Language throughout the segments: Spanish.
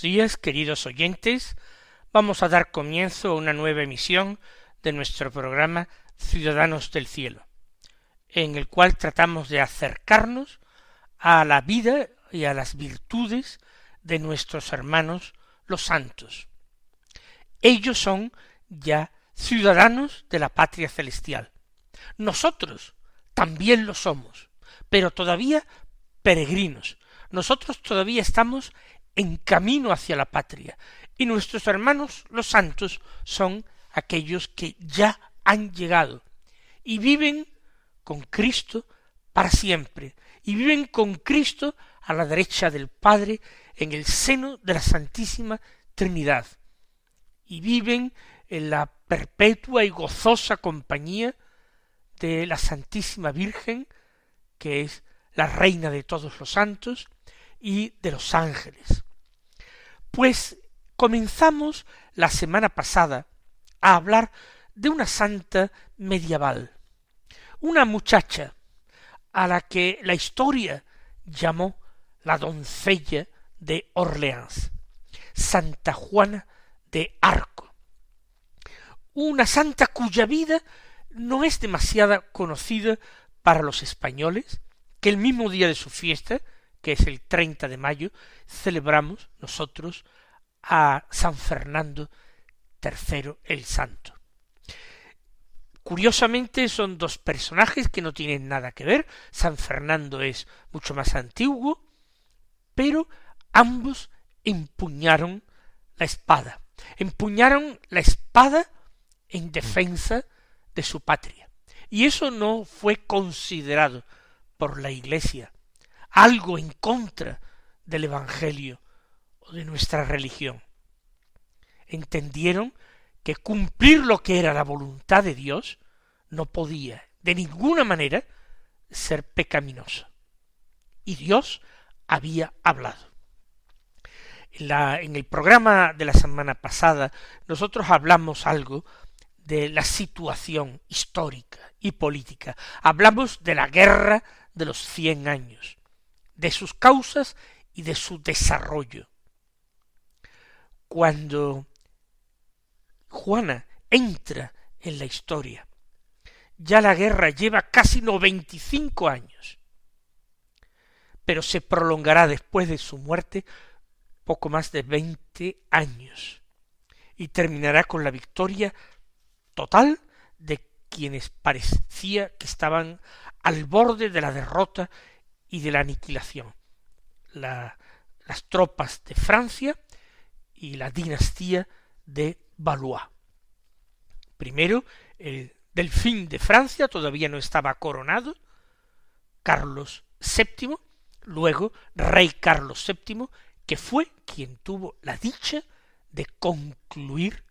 Días, queridos oyentes. Vamos a dar comienzo a una nueva emisión de nuestro programa Ciudadanos del Cielo, en el cual tratamos de acercarnos a la vida y a las virtudes de nuestros hermanos los santos. Ellos son ya ciudadanos de la patria celestial. Nosotros también lo somos, pero todavía peregrinos. Nosotros todavía estamos en camino hacia la patria, y nuestros hermanos los santos son aquellos que ya han llegado. Y viven con Cristo para siempre, y viven con Cristo a la derecha del Padre en el seno de la Santísima Trinidad, y viven en la perpetua y gozosa compañía de la Santísima Virgen, que es la Reina de todos los santos, y de los ángeles. Pues comenzamos la semana pasada a hablar de una santa medieval, una muchacha a la que la historia llamó la doncella de Orleans, Santa Juana de Arco, una santa cuya vida no es demasiado conocida para los españoles, que el mismo día de su fiesta que es el 30 de mayo, celebramos nosotros a San Fernando III el Santo. Curiosamente son dos personajes que no tienen nada que ver. San Fernando es mucho más antiguo, pero ambos empuñaron la espada. Empuñaron la espada en defensa de su patria. Y eso no fue considerado por la Iglesia algo en contra del Evangelio o de nuestra religión. Entendieron que cumplir lo que era la voluntad de Dios no podía de ninguna manera ser pecaminoso. Y Dios había hablado. En, en el programa de la semana pasada nosotros hablamos algo de la situación histórica y política. Hablamos de la guerra de los cien años de sus causas y de su desarrollo. Cuando Juana entra en la historia, ya la guerra lleva casi noventa y cinco años, pero se prolongará después de su muerte poco más de veinte años y terminará con la victoria total de quienes parecía que estaban al borde de la derrota y de la aniquilación. las tropas de Francia y la dinastía de Valois. Primero, el delfín de Francia todavía no estaba coronado, Carlos VII, luego rey Carlos VII, que fue quien tuvo la dicha de concluir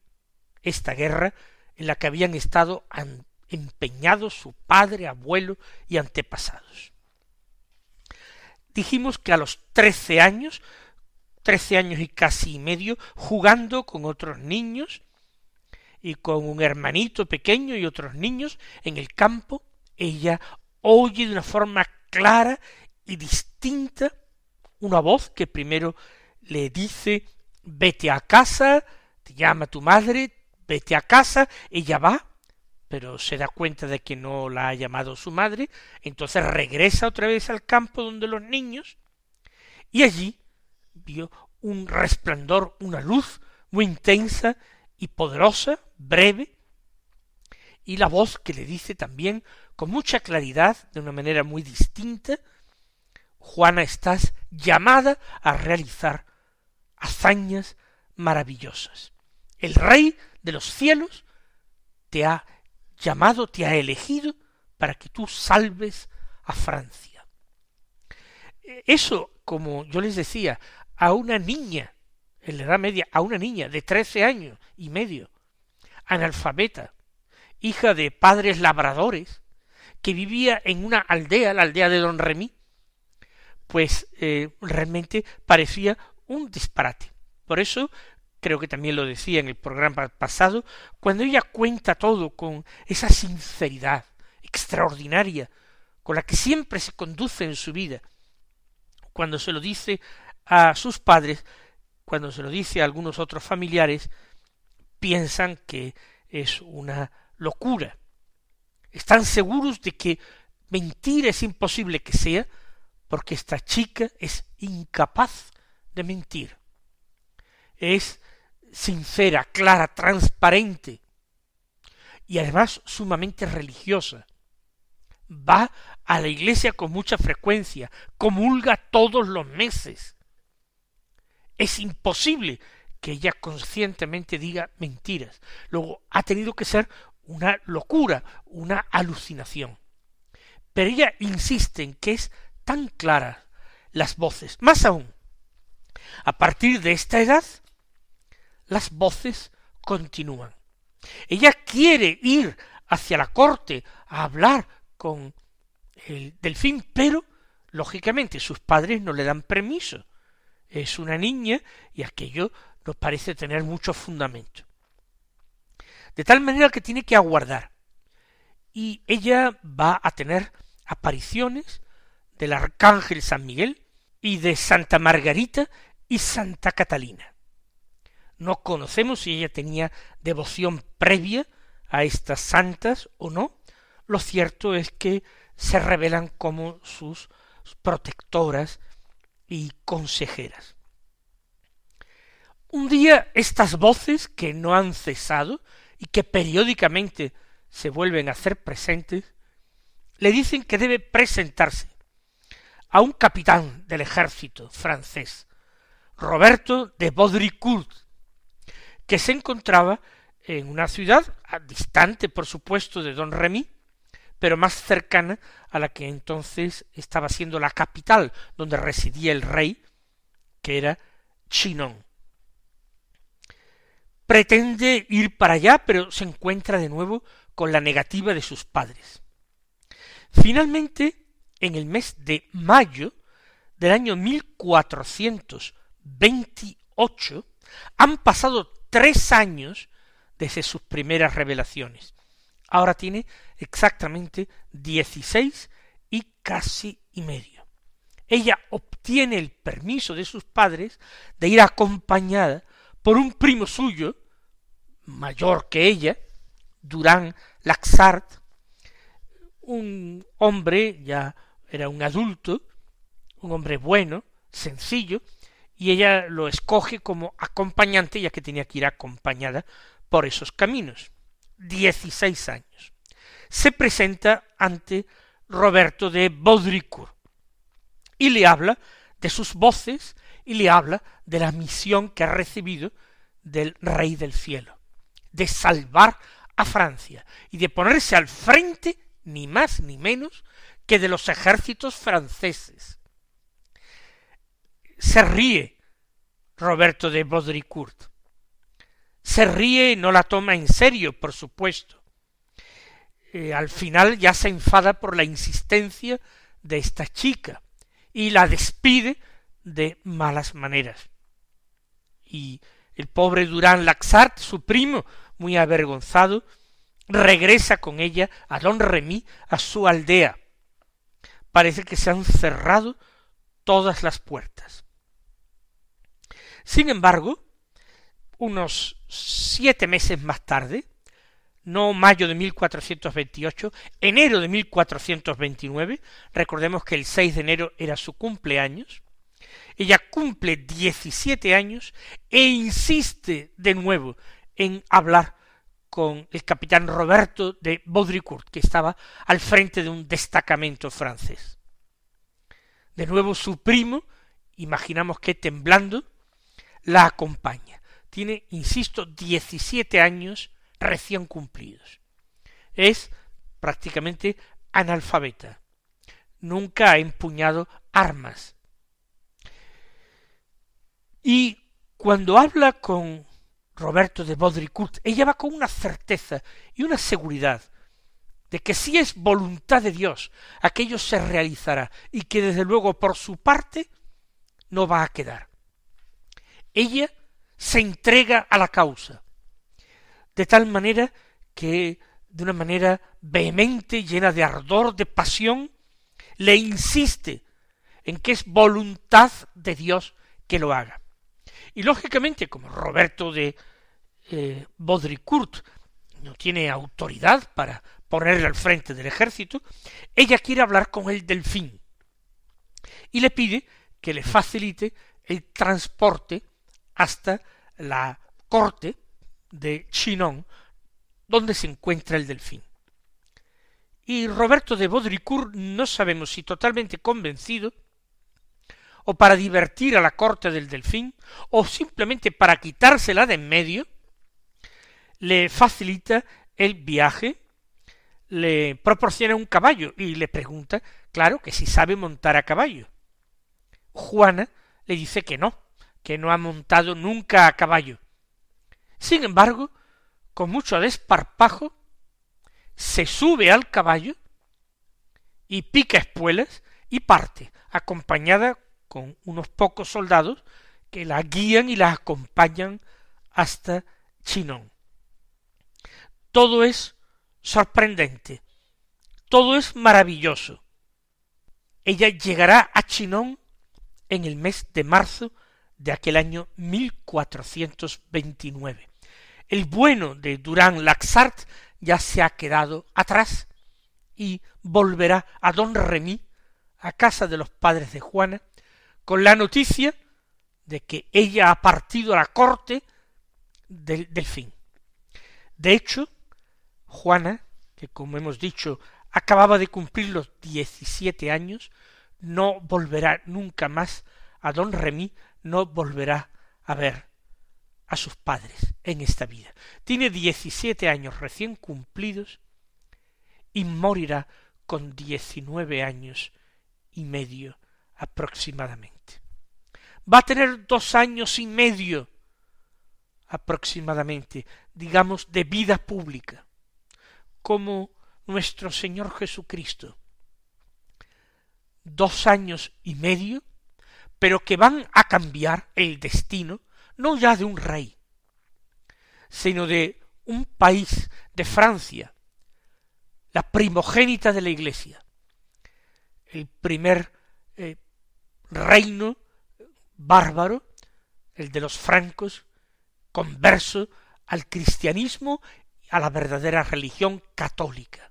esta guerra en la que habían estado empeñados su padre, abuelo y antepasados dijimos que a los trece años, trece años y casi medio, jugando con otros niños y con un hermanito pequeño y otros niños en el campo, ella oye de una forma clara y distinta una voz que primero le dice vete a casa, te llama tu madre, vete a casa, ella va, pero se da cuenta de que no la ha llamado su madre, entonces regresa otra vez al campo donde los niños, y allí vio un resplandor, una luz muy intensa y poderosa, breve, y la voz que le dice también con mucha claridad, de una manera muy distinta, Juana, estás llamada a realizar hazañas maravillosas. El rey de los cielos te ha llamado, te ha elegido para que tú salves a Francia. Eso, como yo les decía, a una niña, en la Edad Media, a una niña de trece años y medio, analfabeta, hija de padres labradores, que vivía en una aldea, la aldea de Don Remy, pues eh, realmente parecía un disparate. Por eso, creo que también lo decía en el programa pasado, cuando ella cuenta todo con esa sinceridad extraordinaria con la que siempre se conduce en su vida, cuando se lo dice a sus padres, cuando se lo dice a algunos otros familiares, piensan que es una locura. Están seguros de que mentira es imposible que sea, porque esta chica es incapaz de mentir. Es sincera, clara, transparente y además sumamente religiosa. Va a la iglesia con mucha frecuencia, comulga todos los meses. Es imposible que ella conscientemente diga mentiras. Luego ha tenido que ser una locura, una alucinación. Pero ella insiste en que es tan clara las voces. Más aún, a partir de esta edad, las voces continúan. Ella quiere ir hacia la corte a hablar con el delfín, pero lógicamente sus padres no le dan permiso. Es una niña y aquello nos parece tener mucho fundamento. De tal manera que tiene que aguardar. Y ella va a tener apariciones del arcángel San Miguel y de Santa Margarita y Santa Catalina. No conocemos si ella tenía devoción previa a estas santas o no. Lo cierto es que se revelan como sus protectoras y consejeras. Un día estas voces que no han cesado y que periódicamente se vuelven a hacer presentes, le dicen que debe presentarse a un capitán del ejército francés, Roberto de Baudricourt, que se encontraba en una ciudad distante, por supuesto, de Don Remy, pero más cercana a la que entonces estaba siendo la capital donde residía el rey, que era Chinon. Pretende ir para allá, pero se encuentra de nuevo con la negativa de sus padres. Finalmente, en el mes de mayo del año 1428, han pasado tres años desde sus primeras revelaciones. Ahora tiene exactamente dieciséis y casi y medio. Ella obtiene el permiso de sus padres de ir acompañada por un primo suyo, mayor que ella, Durán Laxart, un hombre ya era un adulto, un hombre bueno, sencillo, y ella lo escoge como acompañante, ya que tenía que ir acompañada por esos caminos. Dieciséis años. Se presenta ante Roberto de Baudricourt y le habla de sus voces y le habla de la misión que ha recibido del Rey del Cielo, de salvar a Francia y de ponerse al frente, ni más ni menos, que de los ejércitos franceses. Se ríe Roberto de Baudricourt. Se ríe y no la toma en serio, por supuesto. Eh, al final ya se enfada por la insistencia de esta chica y la despide de malas maneras. Y el pobre Durán Laxart, su primo, muy avergonzado, regresa con ella a don Remy, a su aldea, parece que se han cerrado todas las puertas. Sin embargo, unos siete meses más tarde, no mayo de 1428, enero de 1429, recordemos que el 6 de enero era su cumpleaños, ella cumple 17 años e insiste de nuevo en hablar con el capitán Roberto de Baudricourt, que estaba al frente de un destacamento francés. De nuevo su primo, imaginamos que temblando, la acompaña. tiene, insisto, 17 años recién cumplidos. Es prácticamente analfabeta. Nunca ha empuñado armas. Y cuando habla con Roberto de Baudricourt, ella va con una certeza y una seguridad de que si es voluntad de Dios, aquello se realizará y que desde luego por su parte no va a quedar. Ella se entrega a la causa, de tal manera que de una manera vehemente, llena de ardor, de pasión, le insiste en que es voluntad de Dios que lo haga. Y lógicamente, como Roberto de eh, Baudricourt no tiene autoridad para ponerle al frente del ejército, ella quiere hablar con el delfín y le pide que le facilite el transporte hasta la corte de Chinon, donde se encuentra el delfín. Y Roberto de Baudricourt no sabemos si totalmente convencido, o para divertir a la corte del delfín, o simplemente para quitársela de en medio, le facilita el viaje, le proporciona un caballo y le pregunta, claro, que si sabe montar a caballo. Juana le dice que no, que no ha montado nunca a caballo. Sin embargo, con mucho desparpajo, se sube al caballo y pica espuelas y parte, acompañada con unos pocos soldados que la guían y la acompañan hasta Chinón. Todo es sorprendente, todo es maravilloso. Ella llegará a Chinón en el mes de marzo de aquel año 1429. El bueno de Durán Laxart ya se ha quedado atrás y volverá a don Remy, a casa de los padres de Juana, con la noticia de que ella ha partido a la corte del, del fin. De hecho, Juana, que como hemos dicho acababa de cumplir los diecisiete años, no volverá nunca más a don Remy, no volverá a ver a sus padres en esta vida. Tiene diecisiete años recién cumplidos y morirá con diecinueve años y medio aproximadamente. Va a tener dos años y medio aproximadamente, digamos, de vida pública, como nuestro Señor Jesucristo. Dos años y medio, pero que van a cambiar el destino no ya de un rey, sino de un país, de Francia, la primogénita de la Iglesia, el primer eh, reino bárbaro, el de los francos, converso al cristianismo, a la verdadera religión católica.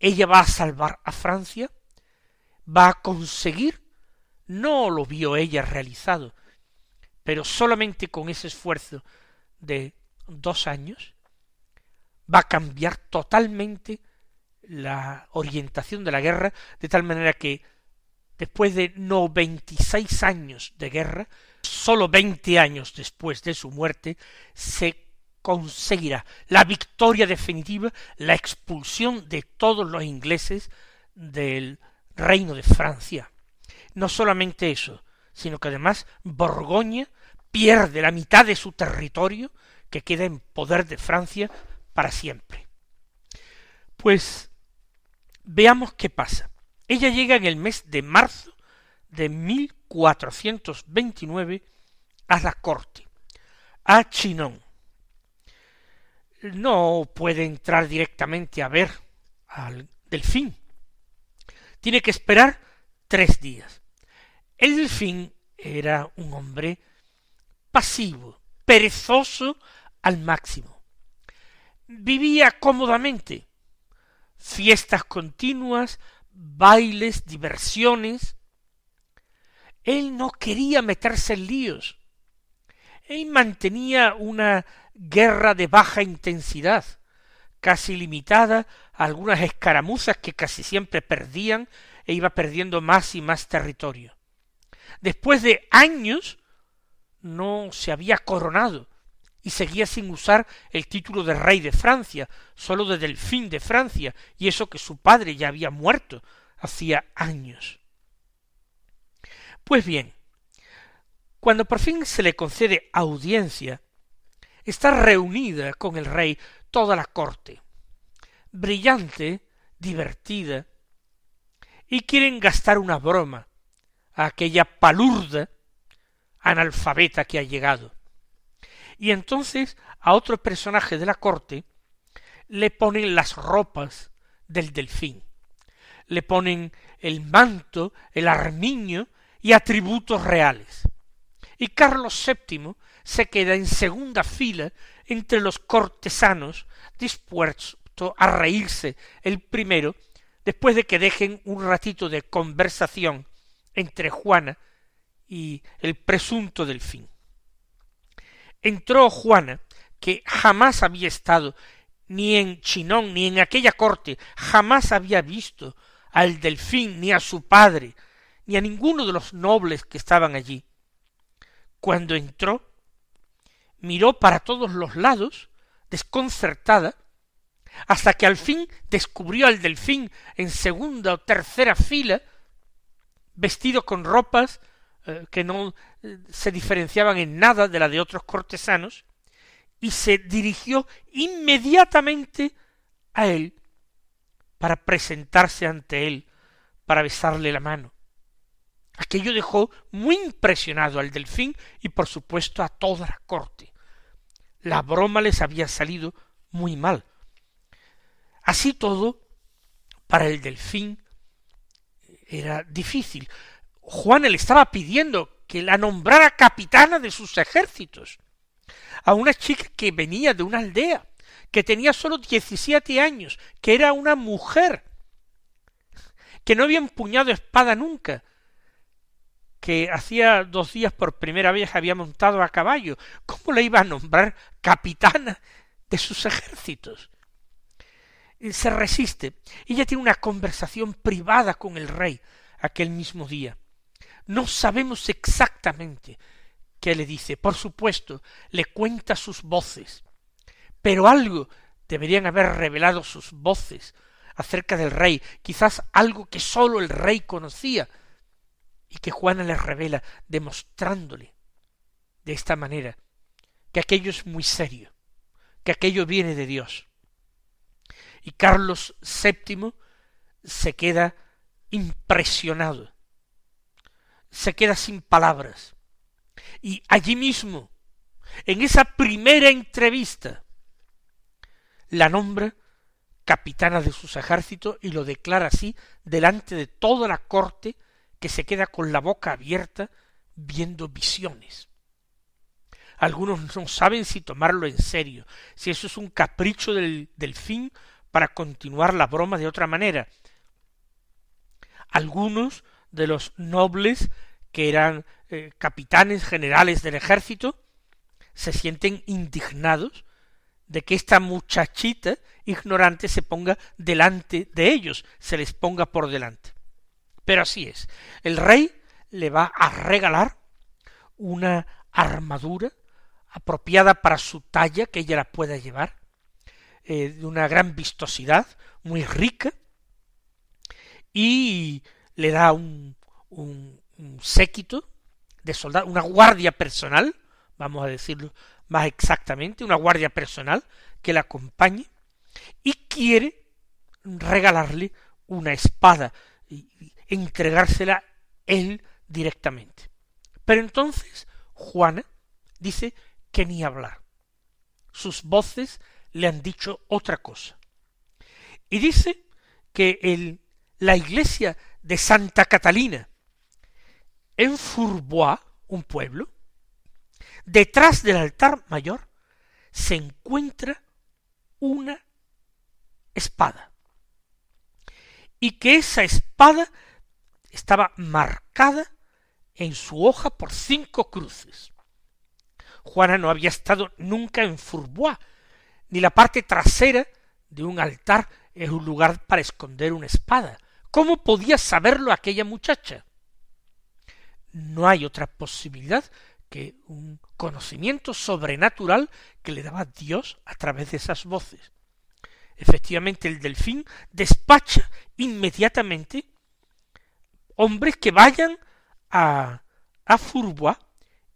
Ella va a salvar a Francia, va a conseguir, no lo vio ella realizado, pero solamente con ese esfuerzo de dos años va a cambiar totalmente la orientación de la guerra, de tal manera que después de noventa y seis años de guerra, sólo veinte años después de su muerte, se conseguirá la victoria definitiva, la expulsión de todos los ingleses del reino de Francia. No solamente eso, sino que además Borgoña pierde la mitad de su territorio que queda en poder de Francia para siempre. Pues veamos qué pasa. Ella llega en el mes de marzo de 1429 a la corte, a Chinon. No puede entrar directamente a ver al delfín. Tiene que esperar tres días. El delfín era un hombre pasivo, perezoso al máximo. Vivía cómodamente, fiestas continuas, bailes, diversiones. Él no quería meterse en líos. Él mantenía una guerra de baja intensidad, casi limitada a algunas escaramuzas que casi siempre perdían e iba perdiendo más y más territorio después de años no se había coronado y seguía sin usar el título de rey de Francia, sólo de delfín de Francia, y eso que su padre ya había muerto hacía años. Pues bien, cuando por fin se le concede audiencia, está reunida con el rey toda la corte, brillante, divertida, y quieren gastar una broma a aquella palurda analfabeta que ha llegado. Y entonces a otro personaje de la corte le ponen las ropas del delfín, le ponen el manto, el armiño y atributos reales y Carlos VII se queda en segunda fila entre los cortesanos dispuesto a reírse el primero después de que dejen un ratito de conversación entre Juana y el presunto delfín. Entró Juana, que jamás había estado ni en Chinón ni en aquella corte, jamás había visto al delfín ni a su padre, ni a ninguno de los nobles que estaban allí, cuando entró, miró para todos los lados, desconcertada, hasta que al fin descubrió al delfín en segunda o tercera fila, vestido con ropas eh, que no eh, se diferenciaban en nada de la de otros cortesanos, y se dirigió inmediatamente a él para presentarse ante él, para besarle la mano. Aquello dejó muy impresionado al delfín y por supuesto a toda la corte. La broma les había salido muy mal. Así todo, para el delfín era difícil. Juan le estaba pidiendo que la nombrara capitana de sus ejércitos, a una chica que venía de una aldea, que tenía sólo diecisiete años, que era una mujer, que no había empuñado espada nunca, que hacía dos días por primera vez había montado a caballo, ¿cómo le iba a nombrar capitana de sus ejércitos? Se resiste. Ella tiene una conversación privada con el rey aquel mismo día. No sabemos exactamente qué le dice. Por supuesto, le cuenta sus voces. Pero algo deberían haber revelado sus voces acerca del rey, quizás algo que sólo el rey conocía, y que Juana le revela demostrándole de esta manera que aquello es muy serio, que aquello viene de Dios. Y Carlos VII se queda impresionado, se queda sin palabras. Y allí mismo, en esa primera entrevista, la nombra capitana de sus ejércitos y lo declara así delante de toda la corte que se queda con la boca abierta viendo visiones. Algunos no saben si tomarlo en serio, si eso es un capricho del delfín para continuar la broma de otra manera. Algunos de los nobles que eran eh, capitanes generales del ejército se sienten indignados de que esta muchachita ignorante se ponga delante de ellos, se les ponga por delante. Pero así es. El rey le va a regalar una armadura apropiada para su talla, que ella la pueda llevar, eh, de una gran vistosidad, muy rica, y le da un, séquito de soldados, una guardia personal, vamos a decirlo más exactamente, una guardia personal que la acompañe, y quiere regalarle una espada entregársela él directamente. Pero entonces Juana dice que ni hablar. Sus voces le han dicho otra cosa. Y dice que el, la iglesia de Santa Catalina en Fourbois, un pueblo, detrás del altar mayor, se encuentra una espada. Y que esa espada estaba marcada en su hoja por cinco cruces. Juana no había estado nunca en Fourbois, ni la parte trasera de un altar es un lugar para esconder una espada. ¿Cómo podía saberlo aquella muchacha? No hay otra posibilidad que un conocimiento sobrenatural que le daba Dios a través de esas voces. Efectivamente, el delfín despacha inmediatamente hombres que vayan a, a Furbois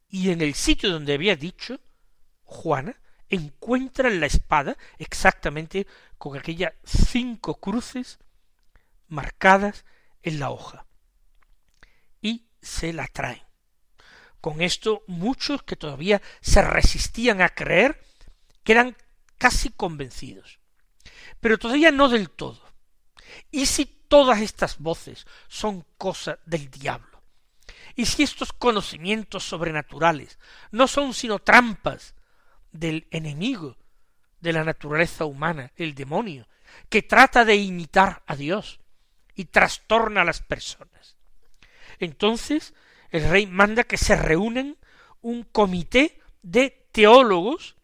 y en el sitio donde había dicho Juana encuentran la espada exactamente con aquellas cinco cruces marcadas en la hoja y se la traen. Con esto muchos que todavía se resistían a creer quedan casi convencidos. Pero todavía no del todo. ¿Y si todas estas voces son cosa del diablo? ¿Y si estos conocimientos sobrenaturales no son sino trampas del enemigo de la naturaleza humana, el demonio, que trata de imitar a Dios y trastorna a las personas? Entonces el rey manda que se reúnen un comité de teólogos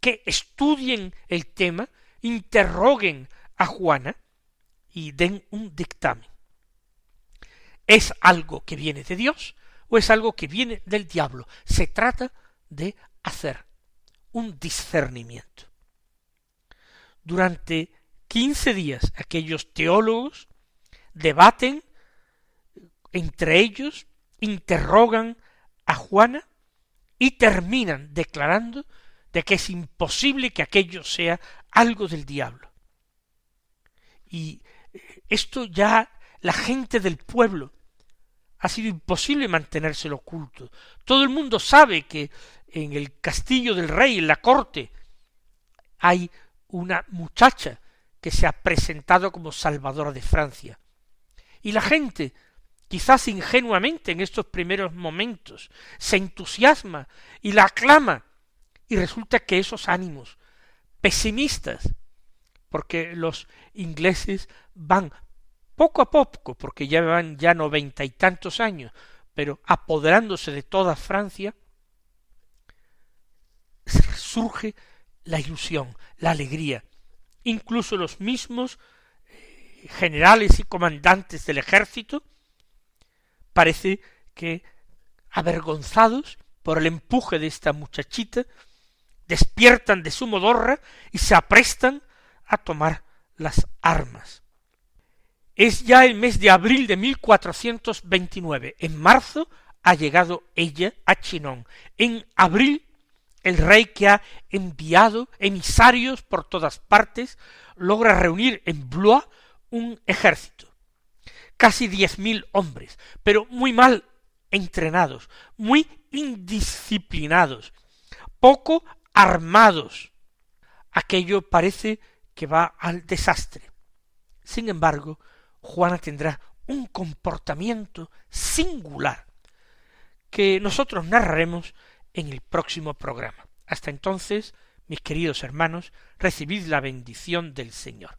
que estudien el tema, interroguen a Juana y den un dictamen. ¿Es algo que viene de Dios o es algo que viene del diablo? Se trata de hacer un discernimiento. Durante quince días aquellos teólogos debaten entre ellos interrogan a Juana y terminan declarando de que es imposible que aquello sea algo del diablo. Y eh, esto ya la gente del pueblo ha sido imposible mantenérselo oculto. Todo el mundo sabe que en el castillo del rey, en la corte, hay una muchacha que se ha presentado como salvadora de Francia. Y la gente quizás ingenuamente en estos primeros momentos, se entusiasma y la aclama, y resulta que esos ánimos pesimistas, porque los ingleses van poco a poco, porque ya van ya noventa y tantos años, pero apoderándose de toda Francia, surge la ilusión, la alegría. Incluso los mismos eh, generales y comandantes del ejército parece que avergonzados por el empuje de esta muchachita, despiertan de su modorra y se aprestan a tomar las armas. Es ya el mes de abril de 1429. En marzo ha llegado ella a Chinón. En abril el rey que ha enviado emisarios por todas partes logra reunir en Blois un ejército casi diez mil hombres, pero muy mal entrenados, muy indisciplinados, poco armados. Aquello parece que va al desastre. Sin embargo, Juana tendrá un comportamiento singular que nosotros narraremos en el próximo programa. Hasta entonces, mis queridos hermanos, recibid la bendición del Señor.